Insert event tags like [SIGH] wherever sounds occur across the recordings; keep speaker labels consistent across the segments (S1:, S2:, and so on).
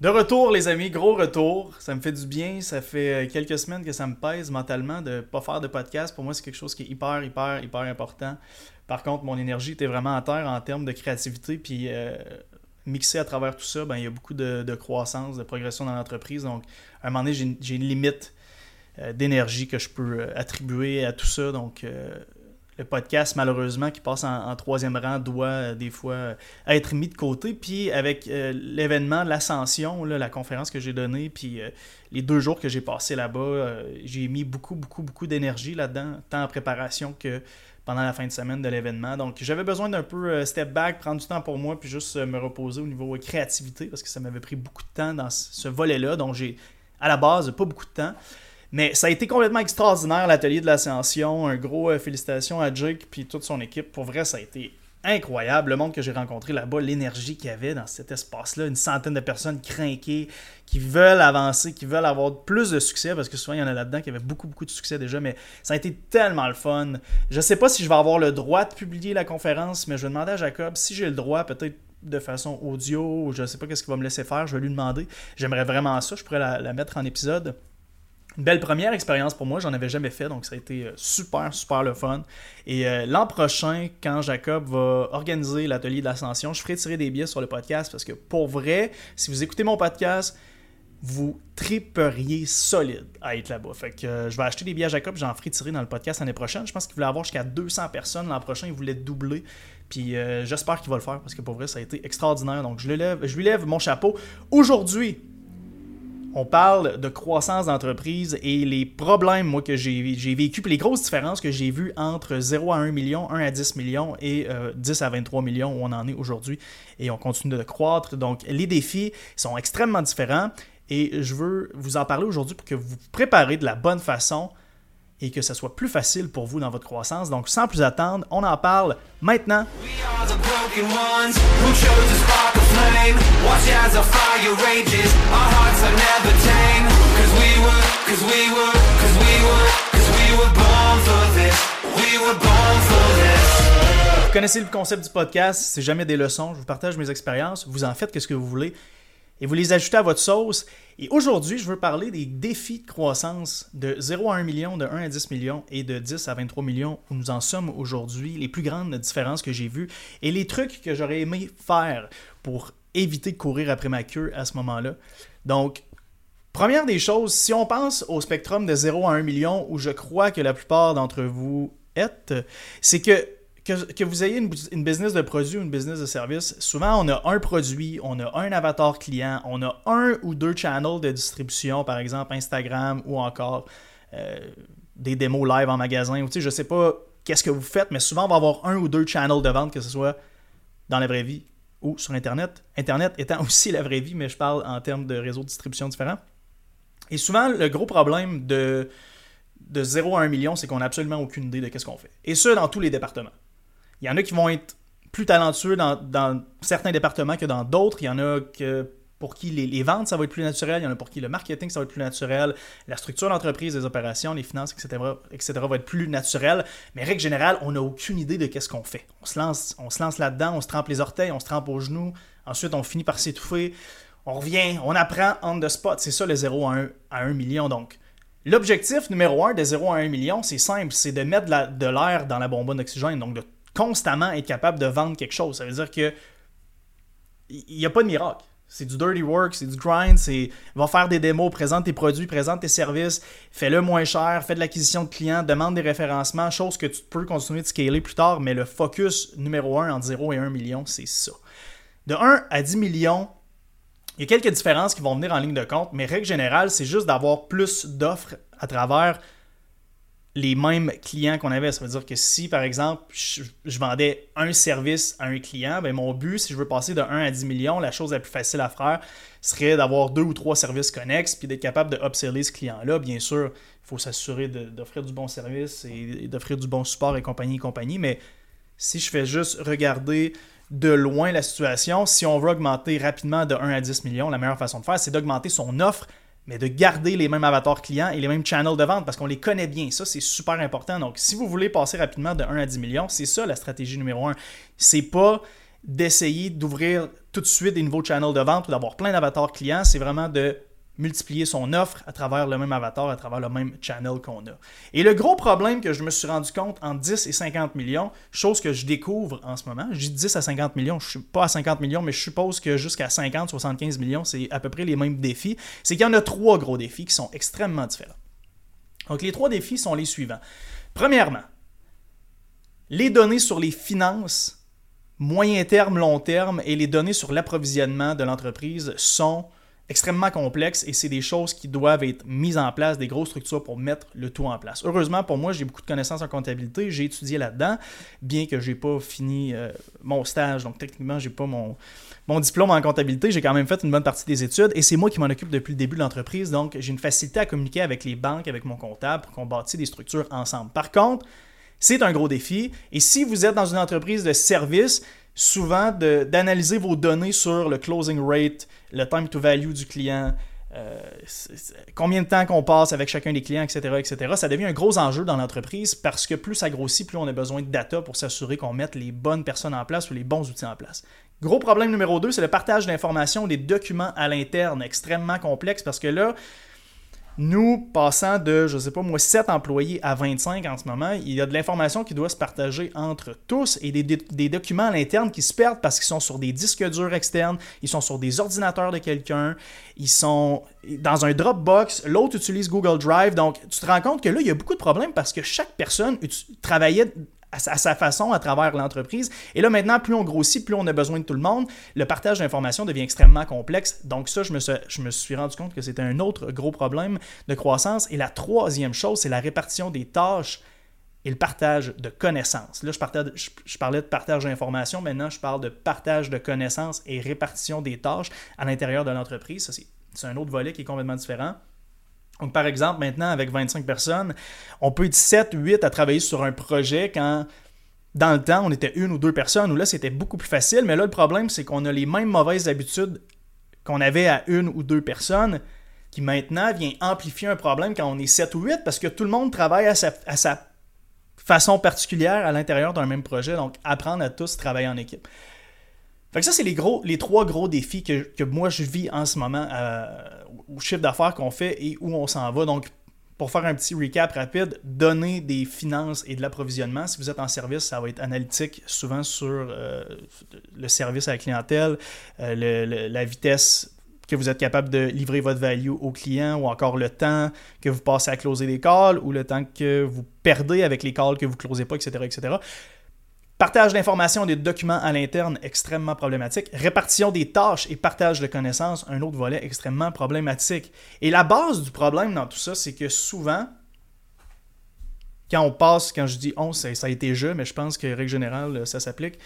S1: De retour, les amis, gros retour. Ça me fait du bien. Ça fait euh, quelques semaines que ça me pèse mentalement de ne pas faire de podcast. Pour moi, c'est quelque chose qui est hyper, hyper, hyper important. Par contre, mon énergie était vraiment à terre en termes de créativité. Puis, euh, mixé à travers tout ça, ben, il y a beaucoup de, croissance, de progression dans l'entreprise. Donc, à un moment donné, j'ai une limite euh, d'énergie que je peux attribuer à tout ça. Donc, le podcast, malheureusement, qui passe en, troisième rang, doit euh, des fois euh, être mis de côté. Puis avec euh, l'événement, l'ascension, la conférence que j'ai donnée, puis les deux jours que j'ai passé là-bas, j'ai mis beaucoup, beaucoup, beaucoup d'énergie là-dedans, tant en préparation que pendant la fin de semaine de l'événement. Donc j'avais besoin d'un peu step back, prendre du temps pour moi, puis juste me reposer au niveau créativité, parce que ça m'avait pris beaucoup de temps dans ce volet-là. Donc j'ai, à la base, pas beaucoup de temps. Mais ça a été complètement extraordinaire, l'atelier de l'ascension. Un gros euh, félicitations à Jake puis toute son équipe. Pour vrai, ça a été incroyable. Le monde que j'ai rencontré là-bas, l'énergie qu'il y avait dans cet espace-là, une centaine de personnes craquées, qui veulent avancer, qui veulent avoir plus de succès, parce que souvent il y en a là-dedans qui avaient beaucoup, beaucoup de succès déjà, mais ça a été tellement le fun. Je sais pas si je vais avoir le droit de publier la conférence, mais je vais demander à Jacob si j'ai le droit, peut-être de façon audio, je sais pas qu'est-ce qu'il va me laisser faire, je vais lui demander. J'aimerais vraiment ça, je pourrais la mettre en épisode une belle première expérience pour moi, j'en avais jamais fait, donc ça a été euh, super, super le fun. Et euh, l'an prochain, quand Jacob va organiser l'atelier de l'ascension, je ferai tirer des billets sur le podcast parce que pour vrai, si vous écoutez mon podcast, vous triperiez solide à être là-bas. Fait que euh, je vais acheter des billets à Jacob, j'en ferai tirer dans le podcast l'année prochaine. Je pense qu'il voulait avoir jusqu'à 200 personnes l'an prochain, il voulait doubler. Puis j'espère qu'il va le faire parce que pour vrai, ça a été extraordinaire. Donc je, lève, je lui lève mon chapeau. Aujourd'hui, on parle de croissance d'entreprise et les problèmes moi, que j'ai vécu, puis les grosses différences que j'ai vues entre 0 à 1 million, 1 à 10 millions et 10 euh, à 23 millions où on en est aujourd'hui. Et on continue de croître. Donc les défis sont extrêmement différents et je veux vous en parler aujourd'hui pour que vous vous préparez de la bonne façon et que ce soit plus facile pour vous dans votre croissance. Donc, sans plus attendre, on en parle maintenant. Vous connaissez le concept du podcast, c'est jamais des leçons, je vous partage mes expériences, vous en faites ce que vous voulez et vous les ajoutez à votre sauce. Et aujourd'hui, je veux parler des défis de croissance de 0 à 1 million, de 1 à 10 millions et de 10 à 23 millions où nous en sommes aujourd'hui, les plus grandes différences que j'ai vues et les trucs que j'aurais aimé faire pour éviter de courir après ma queue à ce moment-là. Donc, première des choses, si on pense au spectrum de 0 à 1 million où je crois que la plupart d'entre vous êtes, c'est que que, vous ayez une, business de produit ou une business de service, souvent on a un produit, on a un avatar client, on a un ou deux channels de distribution, par exemple Instagram ou encore euh, des démos live en magasin. Ou, tu sais, sais pas qu'est-ce que vous faites, mais souvent on va avoir un ou deux channels de vente, que ce soit dans la vraie vie ou sur Internet. Internet étant [LAUGHS] aussi la vraie vie, mais je parle en termes de réseaux de distribution différents. Et souvent, le gros problème de, de 0 à 1 million, c'est qu'on n'a absolument aucune idée de ce qu'on fait. Et ça, dans tous les départements. Il y en a qui vont être plus talentueux dans, certains départements que dans d'autres. Il y en a pour qui les, ventes, ça va être plus naturel. Il y en a pour qui le marketing, ça va être plus naturel. La structure d'entreprise, les opérations, les finances, etc., etc., va être plus naturel. Mais règle générale, on n'a aucune idée de qu'est-ce qu'on fait. On se lance, on se lance là-dedans, on se trempe les orteils, on se trempe aux genoux. Ensuite, on finit par s'étouffer. On revient, on apprend on the spot. C'est ça le 0 à 1, à 1 million. Donc, l'objectif numéro 1 de 0 à 1 million, c'est simple. C'est de mettre de l'air dans la bonbonne d'oxygène. Donc, de constamment être capable de vendre quelque chose. Ça veut dire que il n'y a pas de miracle. C'est du dirty work, c'est du grind, c'est va faire des démos, présente tes produits, présente tes services, fais-le moins cher, fais de l'acquisition de clients, demande des référencements, chose que tu peux continuer de scaler plus tard, mais le focus numéro 1 entre 0 et 1 million, c'est ça. De 1 à 10 millions, il y a quelques différences qui vont venir en ligne de compte, mais règle générale, c'est juste d'avoir plus d'offres à travers les mêmes clients qu'on avait. Ça veut dire que si, par exemple, je, vendais un service à un client, ben mon but, si je veux passer de 1 à 10 millions, la chose la plus facile à faire serait d'avoir deux ou trois services connexes puis d'être capable de upseller ce client-là. Bien sûr, il faut s'assurer d'offrir du bon service et, d'offrir du bon support et compagnie et compagnie, mais si je fais juste regarder de loin la situation, si on veut augmenter rapidement de 1 à 10 millions, la meilleure façon de faire, c'est d'augmenter son offre mais de garder les mêmes avatars clients et les mêmes channels de vente parce qu'on les connaît bien. Ça, c'est super important. Donc, si vous voulez passer rapidement de 1 à 10 millions, c'est ça la stratégie numéro 1. C'est pas d'essayer d'ouvrir tout de suite des nouveaux channels de vente ou d'avoir plein d'avatars clients, c'est vraiment de multiplier son offre à travers le même avatar, à travers le même channel qu'on a. Et le gros problème que je me suis rendu compte en 10 et 50 millions, chose que je découvre en ce moment, je dis 10 à 50 millions, je suis pas à 50 millions, mais je suppose que jusqu'à 50, 75 millions, c'est à peu près les mêmes défis, c'est qu'il y en a trois gros défis qui sont extrêmement différents. Donc les trois défis sont les suivants. Premièrement, les données sur les finances moyen terme, long terme et les données sur l'approvisionnement de l'entreprise sont extrêmement complexes et c'est des choses qui doivent être mises en place, des grosses structures pour mettre le tout en place. Heureusement pour moi, j'ai beaucoup de connaissances en comptabilité, j'ai étudié là-dedans, bien que j'ai pas fini euh, mon stage, donc techniquement j'ai pas mon, mon diplôme en comptabilité, j'ai quand même fait une bonne partie des études et c'est moi qui m'en occupe depuis le début de l'entreprise, donc j'ai une facilité à communiquer avec les banques, avec mon comptable pour qu'on bâtisse des structures ensemble. Par contre, c'est un gros défi. Et si vous êtes dans une entreprise de service, souvent d'analyser vos données sur le closing rate, le time to value du client, euh, combien de temps qu'on passe avec chacun des clients, etc., etc. Ça devient un gros enjeu dans l'entreprise parce que plus ça grossit, plus on a besoin de data pour s'assurer qu'on mette les bonnes personnes en place ou les bons outils en place. Gros problème numéro 2, c'est le partage d'informations, des documents à l'interne, extrêmement complexe parce que là, nous, passant de, je ne sais pas moi, 7 employés à 25 en ce moment, il y a de l'information qui doit se partager entre tous et des, documents à l'interne qui se perdent parce qu'ils sont sur des disques durs externes, ils sont sur des ordinateurs de quelqu'un, ils sont dans un Dropbox, l'autre utilise Google Drive. Donc, tu te rends compte que là, il y a beaucoup de problèmes parce que chaque personne travaillait à sa façon à travers l'entreprise. Et là, maintenant, plus on grossit, plus on a besoin de tout le monde. Le partage d'informations devient extrêmement complexe. Donc ça, je me, suis, je me suis rendu compte que c'était un autre gros problème de croissance. Et la troisième chose, c'est la répartition des tâches et le partage de connaissances. Là, je, je parlais de partage d'informations. Maintenant, je parle de partage de connaissances et répartition des tâches à l'intérieur de l'entreprise. Ça, c'est un autre volet qui est complètement différent. Donc, par exemple, maintenant, avec 25 personnes, on peut être 7, 8 à travailler sur un projet quand, dans le temps, on était une ou deux personnes, où là, c'était beaucoup plus facile. Mais là, le problème, c'est qu'on a les mêmes mauvaises habitudes qu'on avait à une ou deux personnes, qui maintenant vient amplifier un problème quand on est 7 ou 8, parce que tout le monde travaille à sa, façon particulière à l'intérieur d'un même projet. Donc, apprendre à tous travailler en équipe. Fait ça, c'est les, trois gros défis que, que, moi je vis en ce moment euh, au chiffre d'affaires qu'on fait et où on s'en va. Donc, pour faire un petit recap rapide, donner des finances et de l'approvisionnement. Si vous êtes en service, ça va être analytique, souvent sur euh, le service à la clientèle, euh, la vitesse que vous êtes capable de livrer votre value au client ou encore le temps que vous passez à closer des calls ou le temps que vous perdez avec les calls que vous ne closez pas, etc., etc. Partage d'informations et de documents à l'interne, extrêmement problématique. Répartition des tâches et partage de connaissances, un autre volet extrêmement problématique. Et la base du problème dans tout ça, c'est que souvent, quand on passe, quand je dis on, ça, ça a été je, mais je pense que règle générale, ça s'applique.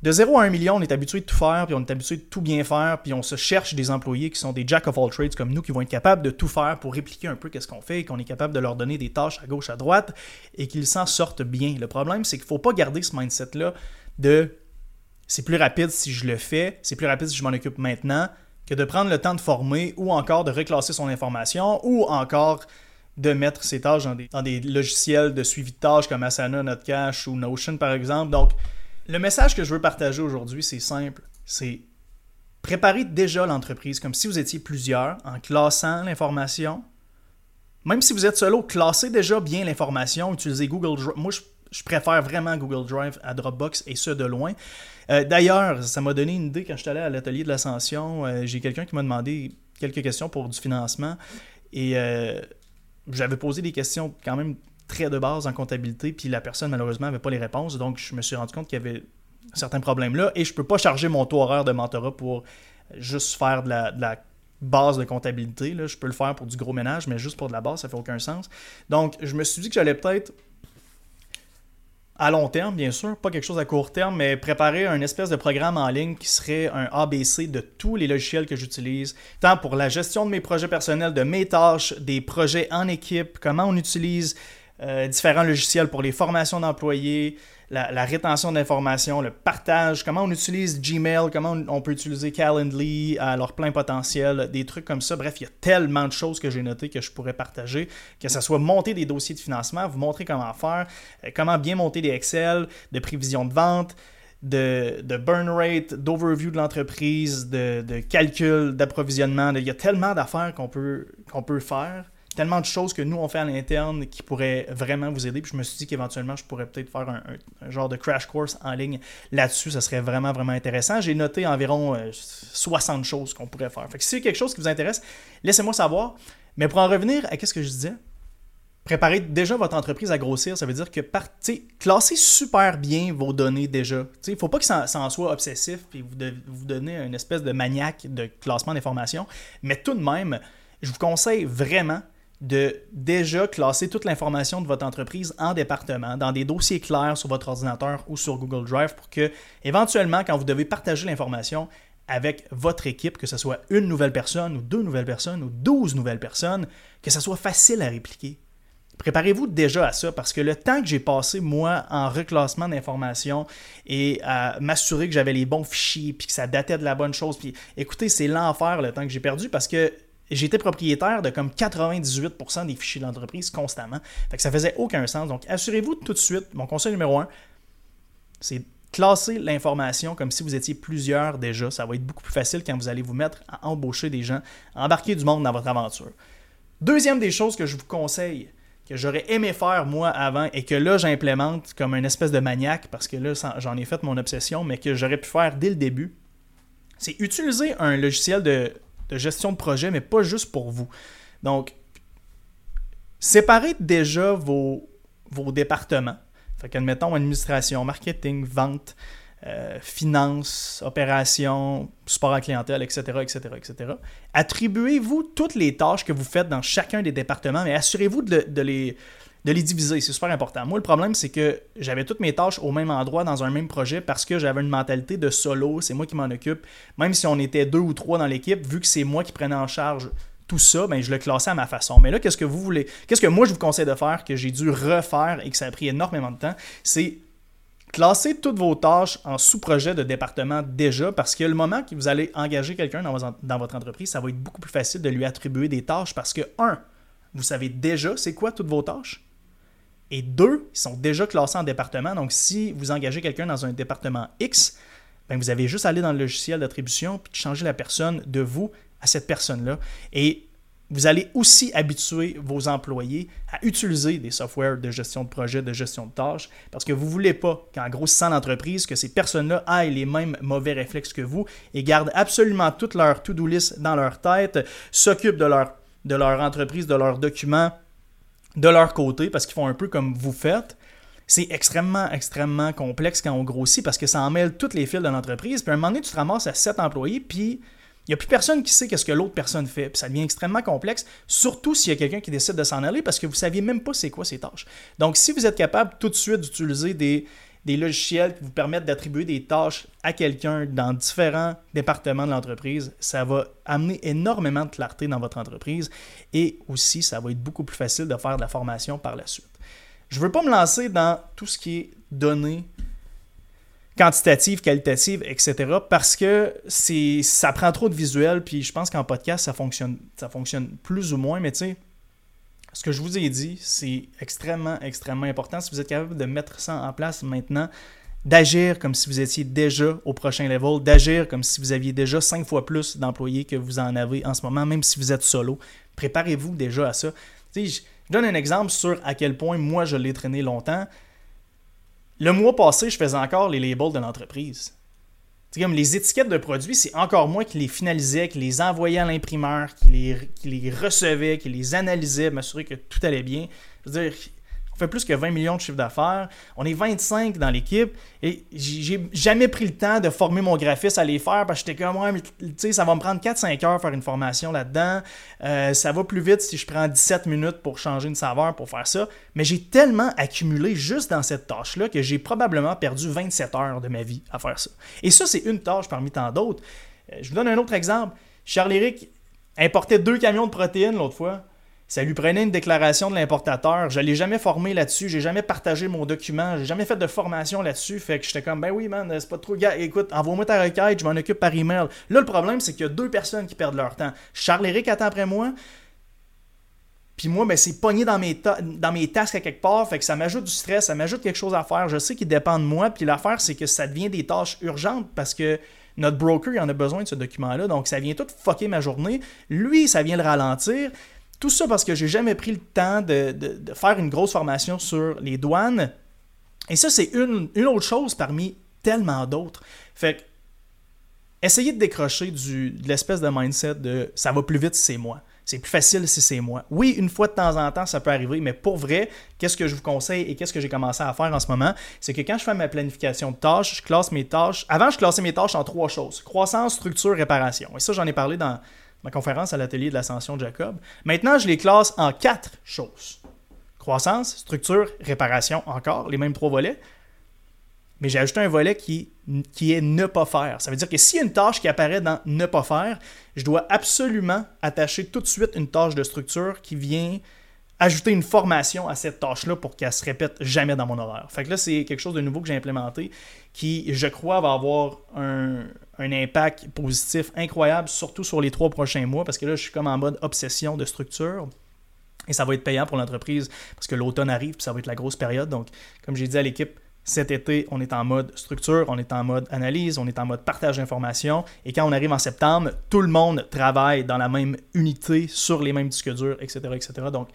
S1: De 0 à 1 million, on est habitué de tout faire, puis on est habitué de tout bien faire, puis on se cherche des employés qui sont des jack of all trades comme nous, qui vont être capables de tout faire pour répliquer un peu qu'est-ce qu'on fait, et qu'on est capable de leur donner des tâches à gauche, à droite, et qu'ils s'en sortent bien. Le problème, c'est qu'il ne faut pas garder ce mindset-là de c'est plus rapide si je le fais, c'est plus rapide si je m'en occupe maintenant, que de prendre le temps de former, ou encore de reclasser son information, ou encore de mettre ses tâches dans des, logiciels de suivi de tâches comme Asana, Notcash ou Notion par exemple. Donc, le message que je veux partager aujourd'hui, c'est simple. C'est préparer déjà l'entreprise comme si vous étiez plusieurs en classant l'information. Même si vous êtes solo, classez déjà bien l'information, utilisez Google Drive. Moi, je, préfère vraiment Google Drive à Dropbox et ce de loin. Euh, d'ailleurs, ça m'a donné une idée quand je suis allé à l'atelier de l'ascension. Euh, j'ai quelqu'un qui m'a demandé quelques questions pour du financement et euh, j'avais posé des questions quand même très de base en comptabilité, puis la personne, malheureusement, n'avait pas les réponses. Donc, je me suis rendu compte qu'il y avait certains problèmes là, et je ne peux pas charger mon taux horaire de mentorat pour juste faire de la, base de comptabilité. Là. Je peux le faire pour du gros ménage, mais juste pour de la base, ça fait aucun sens. Donc, je me suis dit que j'allais peut-être à long terme, bien sûr, pas quelque chose à court terme, mais préparer un espèce de programme en ligne qui serait un ABC de tous les logiciels que j'utilise, tant pour la gestion de mes projets personnels, de mes tâches, des projets en équipe, comment on utilise euh, différents logiciels pour les formations d'employés, la, rétention d'informations, le partage, comment on utilise Gmail, comment on, peut utiliser Calendly à leur plein potentiel, des trucs comme ça. Bref, il y a tellement de choses que j'ai notées que je pourrais partager, que ce soit monter des dossiers de financement, vous montrer comment faire, euh, comment bien monter des Excel, de prévision de vente, de, burn rate, d'overview de l'entreprise, de, de calcul, d'approvisionnement. Il y a tellement d'affaires qu'on peut, qu'on peut faire tellement de choses que nous, on fait à l'interne qui pourraient vraiment vous aider. Puis je me suis dit qu'éventuellement, je pourrais peut-être faire un, genre de crash course en ligne là-dessus. Ça serait vraiment, vraiment intéressant. J'ai noté environ 60 euh, choses qu'on pourrait faire. Fait que si c'est quelque chose qui vous intéresse, laissez-moi savoir. Mais pour en revenir à ce que je disais, préparez déjà votre entreprise à grossir. Ça veut dire que partez, classez super bien vos données déjà. Il ne faut pas que ça, en soit obsessif et vous, vous donnez une espèce de maniaque de classement d'informations. Mais tout de même, je vous conseille vraiment de déjà classer toute l'information de votre entreprise en départements, dans des dossiers clairs sur votre ordinateur ou sur Google Drive pour que, éventuellement, quand vous devez partager l'information avec votre équipe, que ce soit une nouvelle personne ou deux nouvelles personnes ou douze nouvelles personnes, que ce soit facile à répliquer. Préparez-vous déjà à ça parce que le temps que j'ai passé, moi, en reclassement d'informations et à m'assurer que j'avais les bons fichiers puis que ça datait de la bonne chose, puis écoutez, c'est l'enfer le temps que j'ai perdu parce que j'étais propriétaire de comme 98% des fichiers de l'entreprise constamment. Fait que ça faisait aucun sens. Donc, assurez-vous tout de suite, mon conseil numéro un, c'est classer l'information comme si vous étiez plusieurs déjà. Ça va être beaucoup plus facile quand vous allez vous mettre à embaucher des gens, à embarquer du monde dans votre aventure. Deuxième des choses que je vous conseille, que j'aurais aimé faire moi avant et que là j'implémente comme une espèce de maniaque parce que là j'en ai fait mon obsession, mais que j'aurais pu faire dès le début, c'est utiliser un logiciel de de gestion de projet, mais pas juste pour vous. Donc, séparez déjà vos, vos départements. Fait qu'admettons administration, marketing, vente, euh, finance, opération, support à clientèle, etc., etc., etc. Attribuez-vous toutes les tâches que vous faites dans chacun des départements, mais assurez-vous de, les, de les diviser. C'est super important. Moi, le problème, c'est que j'avais toutes mes tâches au même endroit dans un même projet parce que j'avais une mentalité de solo. C'est moi qui m'en occupe. Même si on était deux ou trois dans l'équipe, vu que c'est moi qui prenais en charge tout ça, ben, je le classais à ma façon. Mais là, qu'est-ce que vous voulez Qu'est-ce que moi je vous conseille de faire, que j'ai dû refaire et que ça a pris énormément de temps C'est classer toutes vos tâches en sous-projet de département déjà, parce que le moment que vous allez engager quelqu'un dans, dans votre entreprise, ça va être beaucoup plus facile de lui attribuer des tâches parce que, un, vous savez déjà c'est quoi toutes vos tâches. Et deux, ils sont déjà classés en département. Donc, si vous engagez quelqu'un dans un département X, ben, vous avez juste à aller dans le logiciel d'attribution puis changer la personne de vous à cette personne-là. Et vous allez aussi habituer vos employés à utiliser des softwares de gestion de projet, de gestion de tâches, parce que vous ne voulez pas qu'en grossissant l'entreprise, que ces personnes-là aient les mêmes mauvais réflexes que vous et gardent absolument toute leur to-do list dans leur tête, s'occupent de leur, de leur entreprise, de leurs documents, de leur côté parce qu'ils font un peu comme vous faites. C'est extrêmement, extrêmement complexe quand on grossit parce que ça emmêle toutes les fils de l'entreprise. Puis à un moment donné, tu te ramasses à 7 employés, puis il n'y a plus personne qui sait qu'est-ce que l'autre personne fait. Puis ça devient extrêmement complexe, surtout s'il y a quelqu'un qui décide de s'en aller parce que vous ne saviez même pas c'est quoi ses tâches. Donc, si vous êtes capable tout de suite d'utiliser des, des logiciels qui vous permettent d'attribuer des tâches à quelqu'un dans différents départements de l'entreprise, ça va amener énormément de clarté dans votre entreprise et aussi ça va être beaucoup plus facile de faire de la formation par la suite. Je ne veux pas me lancer dans tout ce qui est données quantitatives, qualitatives, etc. parce que ça prend trop de visuels puis je pense qu'en podcast ça fonctionne, ça fonctionne plus ou moins, mais tu sais, ce que je vous ai dit, c'est extrêmement, extrêmement important. Si vous êtes capable de mettre ça en place maintenant, d'agir comme si vous étiez déjà au prochain level, d'agir comme si vous aviez déjà cinq fois plus d'employés que vous en avez en ce moment, même si vous êtes solo. Préparez-vous déjà à ça. je donne un exemple sur à quel point moi je l'ai traîné longtemps. Le mois passé, je faisais encore les labels de l'entreprise. Comme les étiquettes de produits, c'est encore moi qui les finalisais, qui les envoyais à l'imprimeur, qui les, recevait, qui les analysait, m'assurer que tout allait bien. Je veux dire, fait plus que 20 millions de chiffres d'affaires. On est 25 dans l'équipe. Et j'ai jamais pris le temps de former mon graphiste à les faire parce que j'étais comme, ouais, ça va me prendre 4-5 heures faire une formation là-dedans. Euh, ça va plus vite si je prends 17 minutes pour changer une saveur pour faire ça. Mais j'ai tellement accumulé juste dans cette tâche-là que j'ai probablement perdu 27 heures de ma vie à faire ça. Et ça, c'est une tâche parmi tant d'autres. Euh, je vous donne un autre exemple. Charles-Éric importait deux camions de protéines l'autre fois. Ça lui prenait une déclaration de l'importateur. Je l'ai jamais formé là-dessus. J'ai jamais partagé mon document. J'ai jamais fait de formation là-dessus. Fait que j'étais comme, ben oui, man, c'est pas trop. Gars, écoute, envoie-moi ta requête, je m'en occupe par email. Là, le problème, c'est qu'il y a deux personnes qui perdent leur temps. Charles-Éric attend après moi. Puis moi, ben, c'est pogné dans mes, dans mes tasks à quelque part, fait que ça m'ajoute du stress, ça m'ajoute quelque chose à faire. Je sais qu'il dépend de moi, puis l'affaire, c'est que ça devient des tâches urgentes parce que notre broker, il en a besoin de ce document-là, donc ça vient tout fucker ma journée. Lui, ça vient le ralentir. Tout ça parce que j'ai jamais pris le temps de, faire une grosse formation sur les douanes. Et ça, c'est une, une autre chose parmi tellement d'autres. Fait que, essayez de décrocher du, de l'espèce de mindset de ça va plus vite si c'est moi. C'est plus facile si c'est moi. Oui, une fois de temps en temps, ça peut arriver, mais pour vrai, qu'est-ce que je vous conseille et qu'est-ce que j'ai commencé à faire en ce moment, c'est que quand je fais ma planification de tâches, je classe mes tâches. Avant, je classais mes tâches en trois choses croissance, structure, réparation. Et ça, j'en ai parlé dans ma conférence à l'atelier de l'ascension de Jacob. Maintenant, je les classe en quatre choses croissance, structure, réparation, encore, les mêmes trois volets mais j'ai ajouté un volet qui, qui est ne pas faire. Ça veut dire que s'il y a une tâche qui apparaît dans ne pas faire, je dois absolument attacher tout de suite une tâche de structure qui vient ajouter une formation à cette tâche-là pour qu'elle se répète jamais dans mon horaire. Fait que là, c'est quelque chose de nouveau que j'ai implémenté qui, je crois, va avoir un, impact positif incroyable, surtout sur les trois prochains mois, parce que là, je suis comme en mode obsession de structure. Et ça va être payant pour l'entreprise parce que l'automne arrive, puis ça va être la grosse période. Donc, comme j'ai dit à l'équipe, cet été, on est en mode structure, on est en mode analyse, on est en mode partage d'informations. Et quand on arrive en septembre, tout le monde travaille dans la même unité, sur les mêmes disques durs, etc. etc. Donc,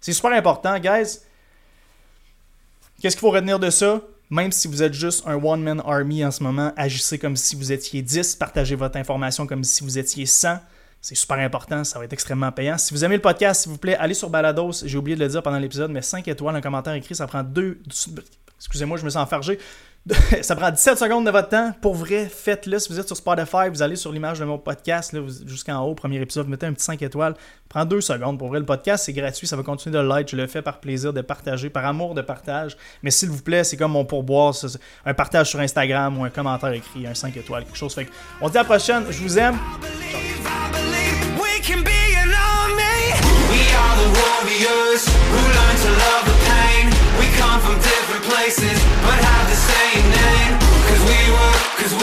S1: c'est super important, guys. Qu'est-ce qu'il faut retenir de ça? Même si vous êtes juste un one-man army en ce moment, agissez comme si vous étiez 10, partagez votre information comme si vous étiez 100. C'est super important, ça va être extrêmement payant. Si vous aimez le podcast, s'il vous plaît, allez sur Balados. J'ai oublié de le dire pendant l'épisode, mais 5 étoiles, un commentaire écrit, ça prend deux, Excusez-moi, je me sens enfargé. [LAUGHS] ça prend 17 secondes de votre temps. Pour vrai, faites-le. Si vous êtes sur Spotify, vous allez sur l'image de mon podcast, jusqu'en haut, premier épisode, mettez un petit 5 étoiles. Prends deux secondes. Pour vrai, le podcast, c'est gratuit. Ça va continuer de l'être. Je le fais par plaisir de partager, par amour de partage. Mais s'il vous plaît, c'est comme mon pourboire. Un partage sur Instagram ou un commentaire écrit, un 5 étoiles, quelque chose. On se dit à la prochaine. Je vous aime.